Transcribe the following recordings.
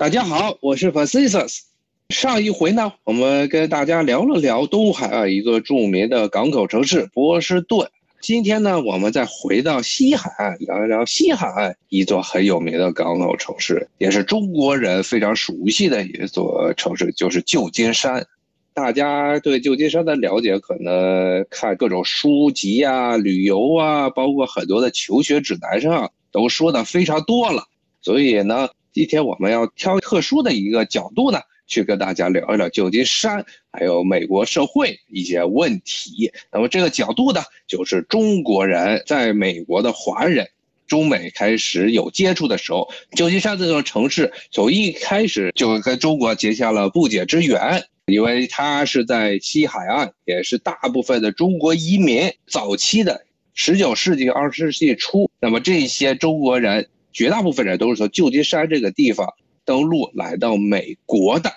大家好，我是 Francis。上一回呢，我们跟大家聊了聊东海岸一座著名的港口城市波士顿。今天呢，我们再回到西海岸，聊一聊西海岸一座很有名的港口城市，也是中国人非常熟悉的一座城市，就是旧金山。大家对旧金山的了解，可能看各种书籍啊、旅游啊，包括很多的求学指南上都说的非常多了。所以呢。今天我们要挑特殊的一个角度呢，去跟大家聊一聊旧金山，还有美国社会一些问题。那么这个角度呢，就是中国人在美国的华人，中美开始有接触的时候，旧金山这座城市从一开始就跟中国结下了不解之缘，因为它是在西海岸，也是大部分的中国移民早期的十九世纪、二十世纪初，那么这些中国人。绝大部分人都是从旧金山这个地方登陆来到美国的，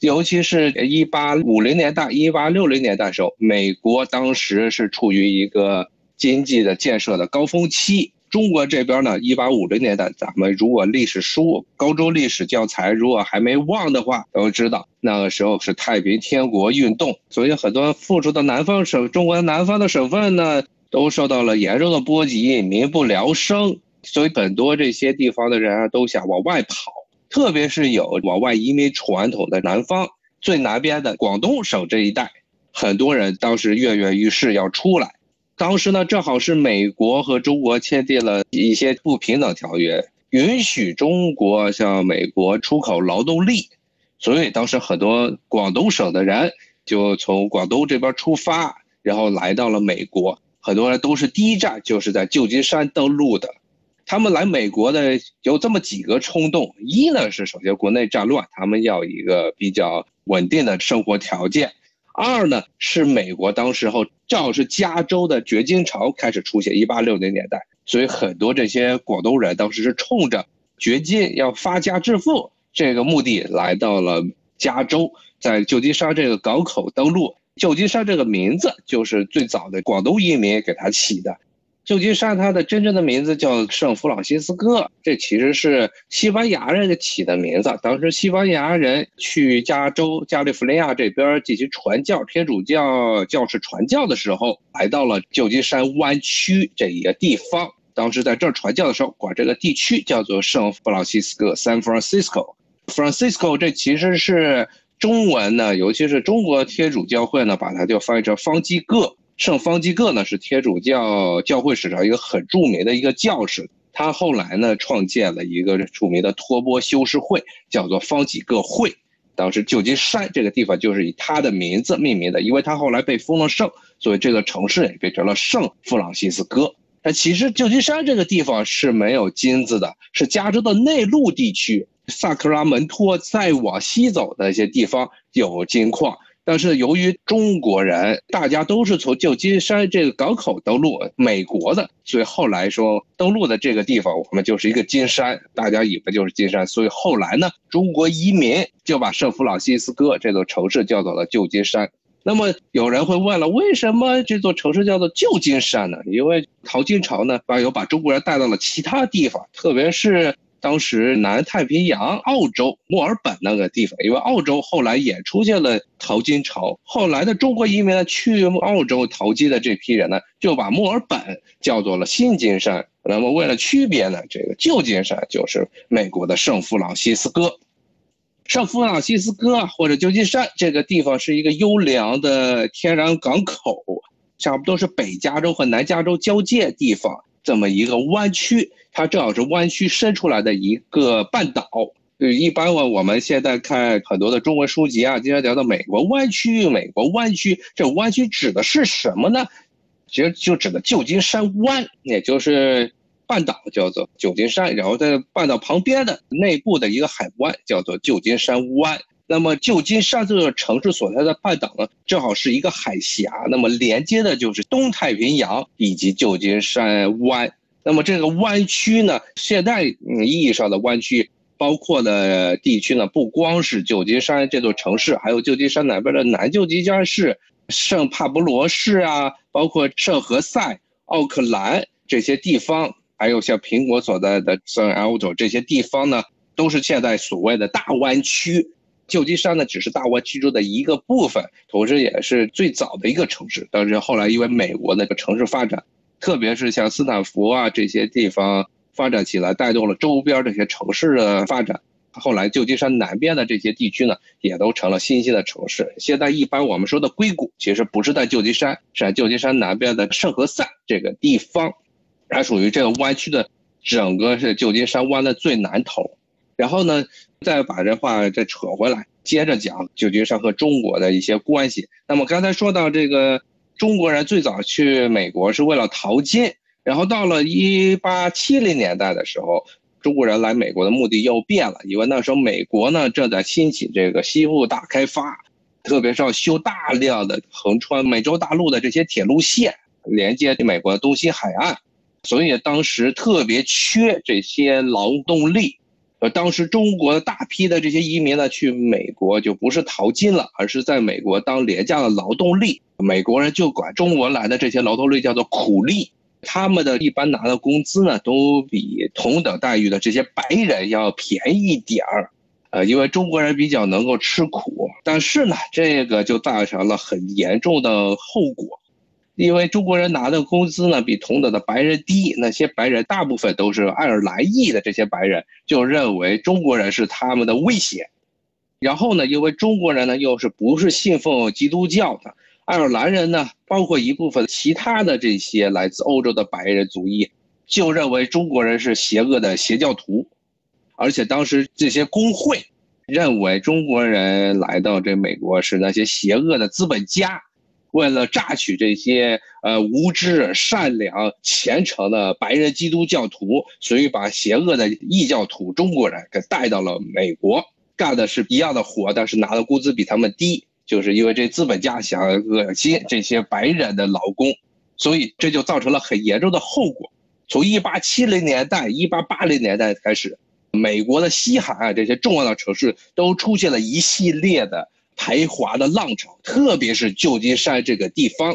尤其是一八五零年代、一八六零年代时候，美国当时是处于一个经济的建设的高峰期。中国这边呢，一八五零年代，咱们如果历史书、高中历史教材如果还没忘的话，都知道那个时候是太平天国运动，所以很多附属的南方省、中国南方的省份呢，都受到了严重的波及，民不聊生。所以很多这些地方的人啊，都想往外跑，特别是有往外移民传统的南方最南边的广东省这一带，很多人当时跃跃欲试要出来。当时呢，正好是美国和中国签订了一些不平等条约，允许中国向美国出口劳动力，所以当时很多广东省的人就从广东这边出发，然后来到了美国。很多人都是第一站就是在旧金山登陆的。他们来美国的有这么几个冲动：一呢是首先国内战乱，他们要一个比较稳定的生活条件；二呢是美国当时候正好是加州的掘金潮开始出现，一八六零年代，所以很多这些广东人当时是冲着掘金要发家致富这个目的来到了加州，在旧金山这个港口登陆。旧金山这个名字就是最早的广东移民给他起的。旧金山，它的真正的名字叫圣弗朗西斯哥，这其实是西班牙人起的名字。当时西班牙人去加州、加利福尼亚这边进行传教，天主教教士传教的时候，来到了旧金山湾区这一个地方。当时在这儿传教的时候，管这个地区叫做圣弗朗西斯哥 （San Francisco）。Francisco 这其实是中文呢，尤其是中国天主教会呢，把它就翻译成方济各。圣方济各呢是天主教教会史上一个很著名的一个教士，他后来呢创建了一个著名的托钵修士会，叫做方济各会。当时旧金山这个地方就是以他的名字命名的，因为他后来被封了圣，所以这个城市也变成了圣弗朗西斯哥。但其实旧金山这个地方是没有金子的，是加州的内陆地区，萨克拉门托再往西走的一些地方有金矿。但是由于中国人大家都是从旧金山这个港口登陆美国的，所以后来说登陆的这个地方我们就是一个金山，大家以为就是金山，所以后来呢，中国移民就把圣弗朗西斯哥这座城市叫做了旧金山。那么有人会问了，为什么这座城市叫做旧金山呢？因为淘金潮呢，把有把中国人带到了其他地方，特别是。当时南太平洋、澳洲、墨尔本那个地方，因为澳洲后来也出现了淘金潮，后来的中国移民呢去澳洲淘金的这批人呢，就把墨尔本叫做了新金山。那么为了区别呢，这个旧金山就是美国的圣弗朗西斯哥。圣弗朗西斯哥或者旧金山这个地方是一个优良的天然港口，差不多是北加州和南加州交界地方这么一个湾区。它正好是湾区伸出来的一个半岛。呃，一般我我们现在看很多的中文书籍啊，经常讲到美国湾区，美国湾区，这湾区指的是什么呢？其实就指的旧金山湾，也就是半岛叫做旧金山，然后在半岛旁边的内部的一个海湾叫做旧金山湾。那么旧金山这座城市所在的半岛呢，正好是一个海峡，那么连接的就是东太平洋以及旧金山湾。那么这个湾区呢，现代意义上的湾区包括的地区呢，不光是旧金山这座城市，还有旧金山南边的南旧金山市、圣帕布罗市啊，包括圣何塞、奥克兰这些地方，还有像苹果所在的圣 Alto 这些地方呢，都是现在所谓的大湾区。旧金山呢，只是大湾区中的一个部分，同时也是最早的一个城市。但是后来因为美国那个城市发展，特别是像斯坦福啊这些地方发展起来，带动了周边这些城市的发展。后来旧金山南边的这些地区呢，也都成了新兴的城市。现在一般我们说的硅谷，其实不是在旧金山，是在旧金山南边的圣何塞这个地方，它属于这个湾区的整个是旧金山湾的最南头。然后呢，再把这话再扯回来，接着讲旧金山和中国的一些关系。那么刚才说到这个中国人最早去美国是为了淘金，然后到了一八七零年代的时候，中国人来美国的目的又变了，因为那时候美国呢正在兴起这个西部大开发，特别是要修大量的横穿美洲大陆的这些铁路线，连接美国的东西海岸，所以当时特别缺这些劳动力。呃，当时中国的大批的这些移民呢，去美国就不是淘金了，而是在美国当廉价的劳动力。美国人就管中国来的这些劳动力叫做苦力，他们的一般拿的工资呢，都比同等待遇的这些白人要便宜一点儿。呃，因为中国人比较能够吃苦，但是呢，这个就造成了很严重的后果。因为中国人拿的工资呢比同等的白人低，那些白人大部分都是爱尔兰裔的，这些白人就认为中国人是他们的威胁。然后呢，因为中国人呢又是不是信奉基督教的，爱尔兰人呢，包括一部分其他的这些来自欧洲的白人族裔，就认为中国人是邪恶的邪教徒，而且当时这些工会认为中国人来到这美国是那些邪恶的资本家。为了榨取这些呃无知、善良、虔诚的白人基督教徒，所以把邪恶的异教徒中国人给带到了美国，干的是一样的活，但是拿的工资比他们低，就是因为这资本家想恶心这些白人的劳工，所以这就造成了很严重的后果。从一八七零年代、一八八零年代开始，美国的西海岸这些重要的城市都出现了一系列的。排华的浪潮，特别是旧金山这个地方，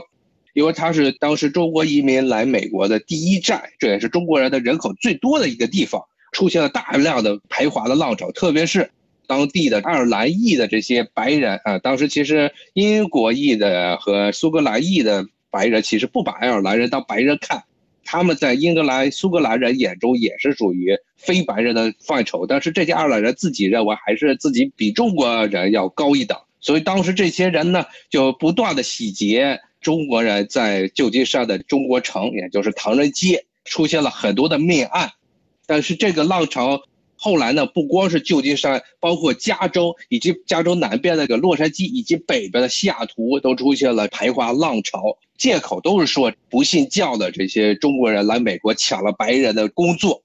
因为它是当时中国移民来美国的第一站，这也是中国人的人口最多的一个地方，出现了大量的排华的浪潮，特别是当地的爱尔兰裔的这些白人啊，当时其实英国裔的和苏格兰裔的白人其实不把爱尔兰人当白人看，他们在英格兰、苏格兰人眼中也是属于非白人的范畴，但是这些爱尔兰人自己认为还是自己比中国人要高一等。所以当时这些人呢，就不断的洗劫中国人在旧金山的中国城，也就是唐人街，出现了很多的命案。但是这个浪潮后来呢，不光是旧金山，包括加州以及加州南边那个洛杉矶以及北边的西雅图，都出现了排华浪潮，借口都是说不信教的这些中国人来美国抢了白人的工作。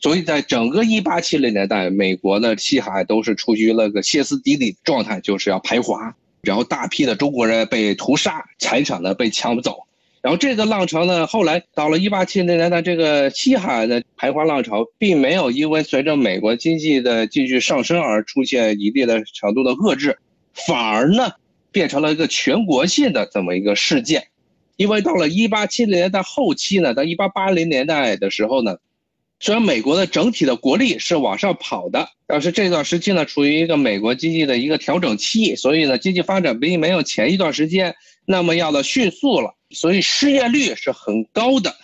所以在整个一八七零年代，美国的西海都是处于那个歇斯底里的状态，就是要排华，然后大批的中国人被屠杀，财产呢被抢走，然后这个浪潮呢，后来到了一八七零年代，这个西海的排华浪潮并没有因为随着美国经济的继续上升而出现一定的程度的遏制，反而呢变成了一个全国性的这么一个事件，因为到了一八七零年代后期呢，到一八八零年代的时候呢。虽然美国的整体的国力是往上跑的，但是这段时期呢，处于一个美国经济的一个调整期，所以呢，经济发展并没有前一段时间那么要的迅速了，所以失业率是很高的。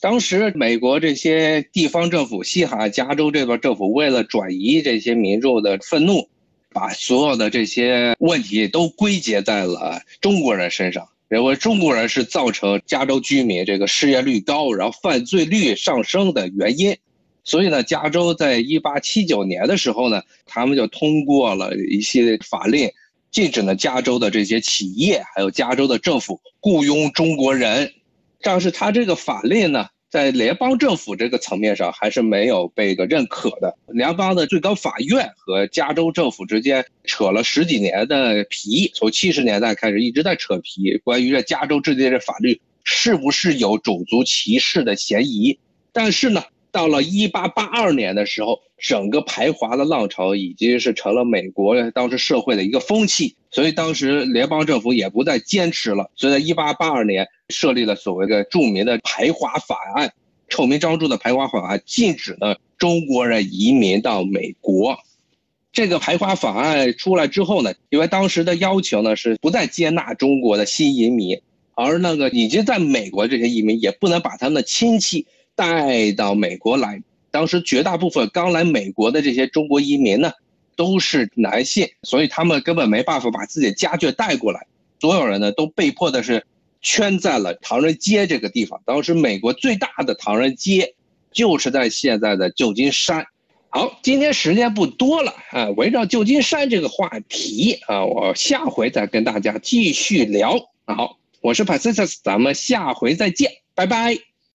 当时美国这些地方政府，西海加州这边政府为了转移这些民众的愤怒，把所有的这些问题都归结在了中国人身上。认为中国人是造成加州居民这个失业率高，然后犯罪率上升的原因，所以呢，加州在一八七九年的时候呢，他们就通过了一系列法令，禁止呢加州的这些企业还有加州的政府雇佣中国人，但是他这个法令呢。在联邦政府这个层面上，还是没有被个认可的。联邦的最高法院和加州政府之间扯了十几年的皮，从七十年代开始一直在扯皮，关于这加州制定的法律是不是有种族歧视的嫌疑。但是呢，到了一八八二年的时候，整个排华的浪潮已经是成了美国当时社会的一个风气，所以当时联邦政府也不再坚持了。所以在一八八二年。设立了所谓的著名的排华法案，臭名昭著的排华法案，禁止了中国人移民到美国。这个排华法案出来之后呢，因为当时的要求呢是不再接纳中国的新移民，而那个已经在美国这些移民也不能把他们的亲戚带到美国来。当时绝大部分刚来美国的这些中国移民呢，都是男性，所以他们根本没办法把自己的家眷带过来。所有人呢都被迫的是圈在了唐人街这个地方。当时美国最大的唐人街就是在现在的旧金山。好，今天时间不多了啊，围绕旧金山这个话题啊，我下回再跟大家继续聊。好，我是 Pacific，咱们下回再见，拜拜。